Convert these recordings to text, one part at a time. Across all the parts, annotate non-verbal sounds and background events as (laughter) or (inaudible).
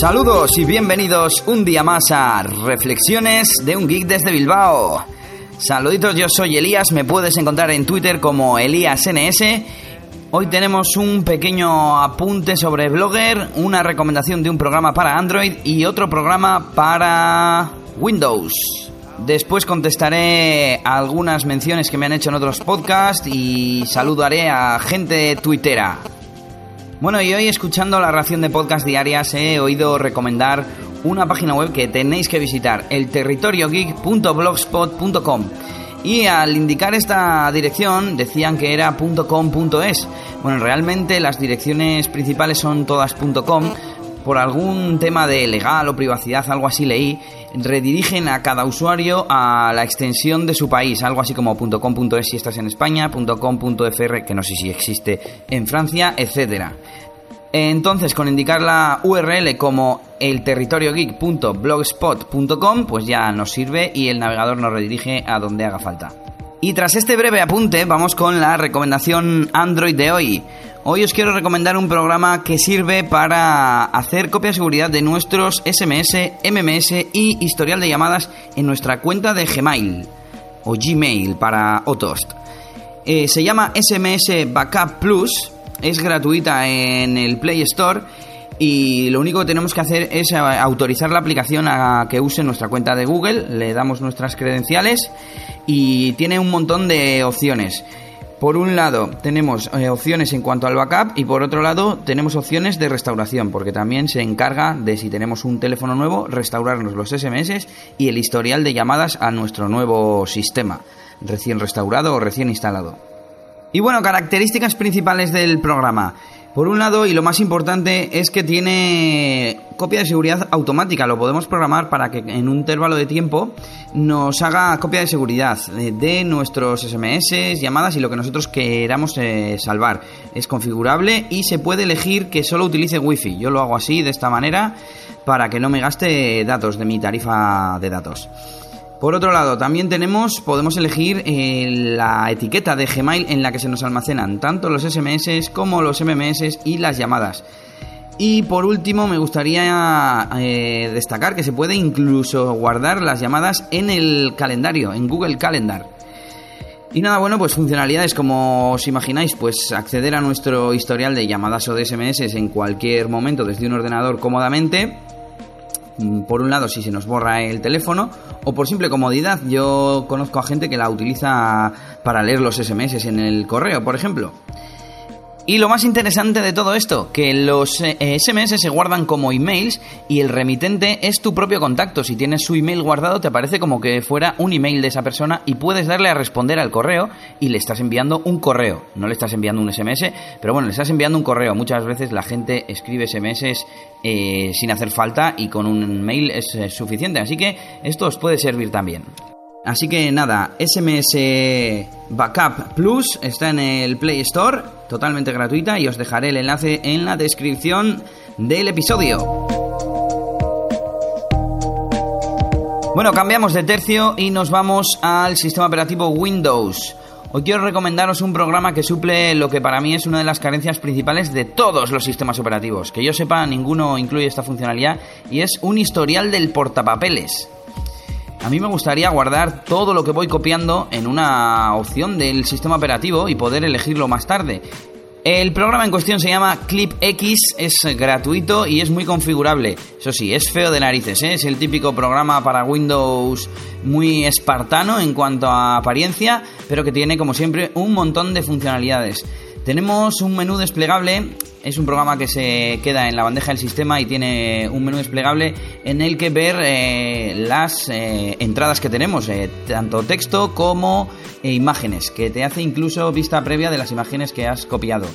Saludos y bienvenidos un día más a Reflexiones de un Geek desde Bilbao. Saluditos, yo soy Elías, me puedes encontrar en Twitter como ElíasNS. Hoy tenemos un pequeño apunte sobre Blogger, una recomendación de un programa para Android y otro programa para Windows. Después contestaré algunas menciones que me han hecho en otros podcasts y saludaré a gente tuitera. Bueno, y hoy escuchando la ración de podcast diarias he oído recomendar una página web que tenéis que visitar, el territoriogeek.blogspot.com. Y al indicar esta dirección decían que era .com.es. Bueno, realmente las direcciones principales son todas .com. Por algún tema de legal o privacidad, algo así leí, redirigen a cada usuario a la extensión de su país, algo así como .com.es si estás en España, .com.fr que no sé si existe en Francia, etcétera. Entonces, con indicar la URL como elterritoriogeek.blogspot.com, pues ya nos sirve y el navegador nos redirige a donde haga falta. Y tras este breve apunte, vamos con la recomendación Android de hoy. Hoy os quiero recomendar un programa que sirve para hacer copia de seguridad de nuestros SMS, MMS y historial de llamadas en nuestra cuenta de Gmail o Gmail para Otost. Eh, se llama SMS Backup Plus, es gratuita en el Play Store y lo único que tenemos que hacer es autorizar la aplicación a que use nuestra cuenta de Google, le damos nuestras credenciales y tiene un montón de opciones. Por un lado tenemos eh, opciones en cuanto al backup y por otro lado tenemos opciones de restauración porque también se encarga de si tenemos un teléfono nuevo restaurarnos los SMS y el historial de llamadas a nuestro nuevo sistema recién restaurado o recién instalado. Y bueno, características principales del programa. Por un lado, y lo más importante, es que tiene copia de seguridad automática. Lo podemos programar para que en un intervalo de tiempo nos haga copia de seguridad de nuestros SMS, llamadas y lo que nosotros queramos eh, salvar. Es configurable y se puede elegir que solo utilice Wi-Fi. Yo lo hago así, de esta manera, para que no me gaste datos de mi tarifa de datos. Por otro lado, también tenemos, podemos elegir eh, la etiqueta de Gmail en la que se nos almacenan tanto los SMS como los MMS y las llamadas. Y por último, me gustaría eh, destacar que se puede incluso guardar las llamadas en el calendario, en Google Calendar. Y nada, bueno, pues funcionalidades como os imagináis, pues acceder a nuestro historial de llamadas o de SMS en cualquier momento desde un ordenador cómodamente por un lado si se nos borra el teléfono o por simple comodidad. Yo conozco a gente que la utiliza para leer los SMS en el correo, por ejemplo. Y lo más interesante de todo esto, que los SMS eh, se guardan como emails y el remitente es tu propio contacto. Si tienes su email guardado, te aparece como que fuera un email de esa persona y puedes darle a responder al correo y le estás enviando un correo. No le estás enviando un SMS, pero bueno, le estás enviando un correo. Muchas veces la gente escribe SMS eh, sin hacer falta y con un mail es eh, suficiente. Así que esto os puede servir también. Así que nada, SMS Backup Plus está en el Play Store, totalmente gratuita y os dejaré el enlace en la descripción del episodio. Bueno, cambiamos de tercio y nos vamos al sistema operativo Windows. Hoy quiero recomendaros un programa que suple lo que para mí es una de las carencias principales de todos los sistemas operativos. Que yo sepa, ninguno incluye esta funcionalidad y es un historial del portapapeles. A mí me gustaría guardar todo lo que voy copiando en una opción del sistema operativo y poder elegirlo más tarde. El programa en cuestión se llama ClipX, es gratuito y es muy configurable. Eso sí, es feo de narices, ¿eh? es el típico programa para Windows muy espartano en cuanto a apariencia, pero que tiene como siempre un montón de funcionalidades. Tenemos un menú desplegable es un programa que se queda en la bandeja del sistema y tiene un menú desplegable en el que ver eh, las eh, entradas que tenemos, eh, tanto texto como imágenes, que te hace incluso vista previa de las imágenes que has copiado,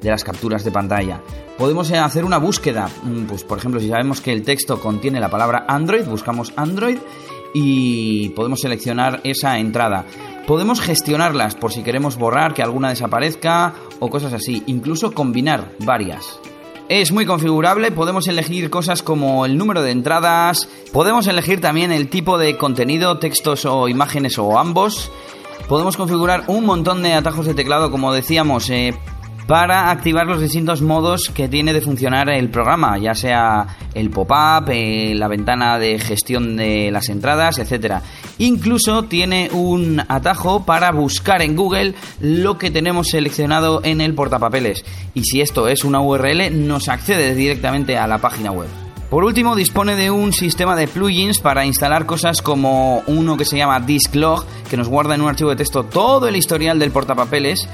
de las capturas de pantalla. Podemos hacer una búsqueda, mm, pues por ejemplo, si sabemos que el texto contiene la palabra Android, buscamos Android y podemos seleccionar esa entrada. Podemos gestionarlas por si queremos borrar que alguna desaparezca o cosas así, incluso combinar varias. Es muy configurable, podemos elegir cosas como el número de entradas, podemos elegir también el tipo de contenido, textos o imágenes o ambos. Podemos configurar un montón de atajos de teclado, como decíamos, eh, para activar los distintos modos que tiene de funcionar el programa, ya sea el pop-up, eh, la ventana de gestión de las entradas, etcétera. Incluso tiene un atajo para buscar en Google lo que tenemos seleccionado en el portapapeles. Y si esto es una URL, nos accede directamente a la página web. Por último, dispone de un sistema de plugins para instalar cosas como uno que se llama Disklog, que nos guarda en un archivo de texto todo el historial del portapapeles,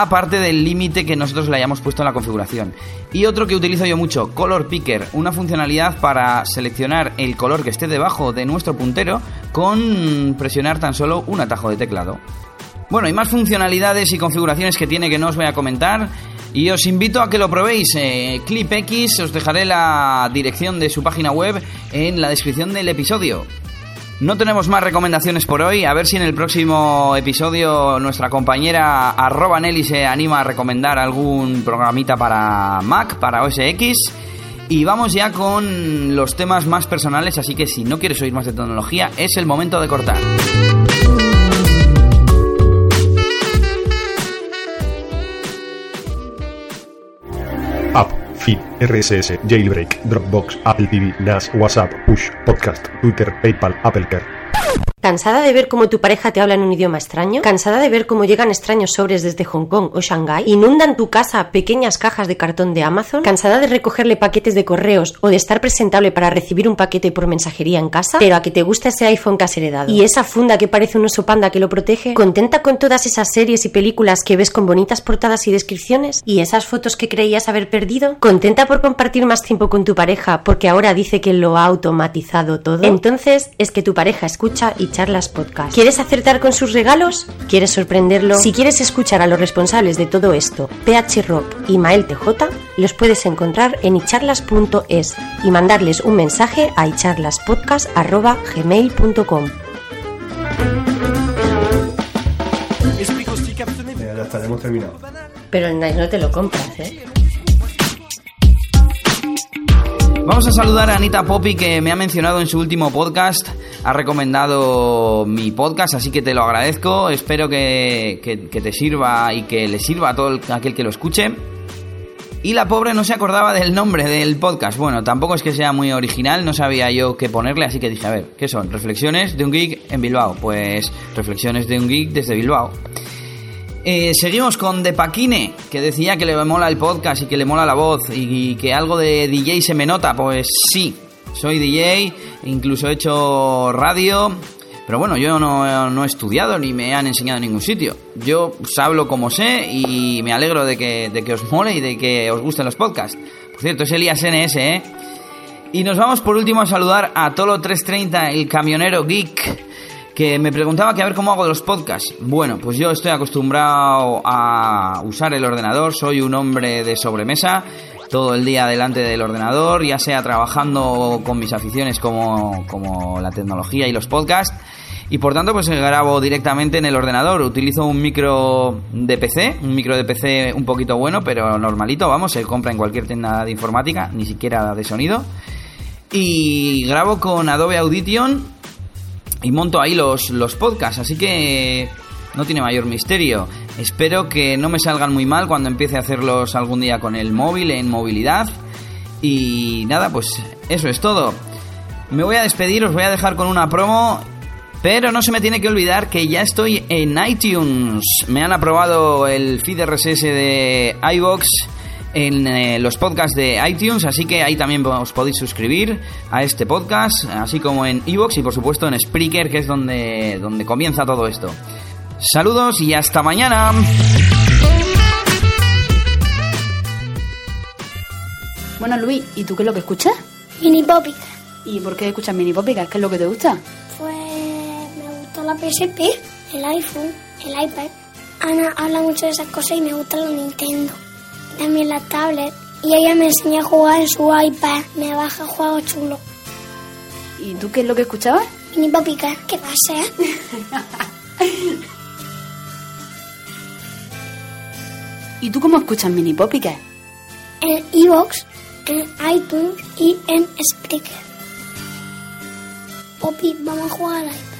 aparte del límite que nosotros le hayamos puesto en la configuración. Y otro que utilizo yo mucho, Color Picker, una funcionalidad para seleccionar el color que esté debajo de nuestro puntero con presionar tan solo un atajo de teclado. Bueno, hay más funcionalidades y configuraciones que tiene que no os voy a comentar. Y os invito a que lo probéis. Eh, ClipX, os dejaré la dirección de su página web en la descripción del episodio. No tenemos más recomendaciones por hoy. A ver si en el próximo episodio nuestra compañera arroba Nelly se anima a recomendar algún programita para Mac, para OS X. Y vamos ya con los temas más personales, así que si no quieres oír más de tecnología, es el momento de cortar. Feed, RSS, Jailbreak, Dropbox, Apple TV, NAS, WhatsApp, Push, Podcast, Twitter, PayPal, Apple Care. ¿Cansada de ver cómo tu pareja te habla en un idioma extraño? ¿Cansada de ver cómo llegan extraños sobres desde Hong Kong o Shanghái? ¿Inundan tu casa pequeñas cajas de cartón de Amazon? ¿Cansada de recogerle paquetes de correos o de estar presentable para recibir un paquete por mensajería en casa? Pero a que te gusta ese iPhone que has heredado. ¿Y esa funda que parece un oso panda que lo protege? ¿Contenta con todas esas series y películas que ves con bonitas portadas y descripciones? ¿Y esas fotos que creías haber perdido? ¿Contenta por compartir más tiempo con tu pareja porque ahora dice que lo ha automatizado todo? Entonces es que tu pareja escucha y charlas podcast. ¿Quieres acertar con sus regalos? ¿Quieres sorprenderlo? Si quieres escuchar a los responsables de todo esto, PH Rock y Mael TJ, los puedes encontrar en icharlas.es y mandarles un mensaje a icharlaspodcast.gmail.com. Ya está, hemos terminado. Pero el Nice no te lo compras, ¿eh? Vamos a saludar a Anita Poppy que me ha mencionado en su último podcast, ha recomendado mi podcast, así que te lo agradezco, espero que, que- te sirva y que le sirva a todo el- aquel que lo escuche. Y la pobre no se acordaba del nombre del podcast. Bueno, tampoco es que sea muy original, no sabía yo qué ponerle, así que dije, a ver, ¿qué son? Reflexiones de un geek en Bilbao. Pues reflexiones de un geek desde Bilbao. Eh, seguimos con De Paquine, que decía que le mola el podcast y que le mola la voz y que algo de DJ se me nota. Pues sí, soy DJ, incluso he hecho radio, pero bueno, yo no, no he estudiado ni me han enseñado en ningún sitio. Yo pues, hablo como sé y me alegro de que, de que os mole y de que os gusten los podcasts. Por cierto, es Elías NS, ¿eh? Y nos vamos por último a saludar a Tolo330, el camionero geek, que me preguntaba que a ver cómo hago los podcasts. Bueno, pues yo estoy acostumbrado a usar el ordenador, soy un hombre de sobremesa, todo el día delante del ordenador, ya sea trabajando con mis aficiones como, como la tecnología y los podcasts. Y por tanto, pues grabo directamente en el ordenador. Utilizo un micro de PC, un micro de PC un poquito bueno, pero normalito, vamos, se compra en cualquier tienda de informática, ni siquiera de sonido. Y grabo con Adobe Audition y monto ahí los, los podcasts, así que no tiene mayor misterio. Espero que no me salgan muy mal cuando empiece a hacerlos algún día con el móvil, en movilidad. Y nada, pues eso es todo. Me voy a despedir, os voy a dejar con una promo. Pero no se me tiene que olvidar que ya estoy en iTunes. Me han aprobado el feed RSS de iVoox en eh, los podcasts de iTunes, así que ahí también os podéis suscribir a este podcast, así como en iVoox y por supuesto en Spreaker, que es donde, donde comienza todo esto. Saludos y hasta mañana. Bueno, Luis, ¿y tú qué es lo que escuchas? Mini Poppy. ¿Y por qué escuchas Mini Popica? ¿Qué es lo que te gusta? Pues me gusta la PSP, el iPhone, el iPad. Ana habla mucho de esas cosas y me gusta la Nintendo. También la tablet. Y ella me enseña a jugar en su iPad. Me baja juegos chulos. ¿Y tú qué es lo que escuchabas? Mini Poppy, ¿qué, ¿qué pasa? (laughs) ¿Y tú cómo escuchas Mini Popica? En Evox, en iTunes y en Spreaker. Poppy, vamos a jugar al iPad.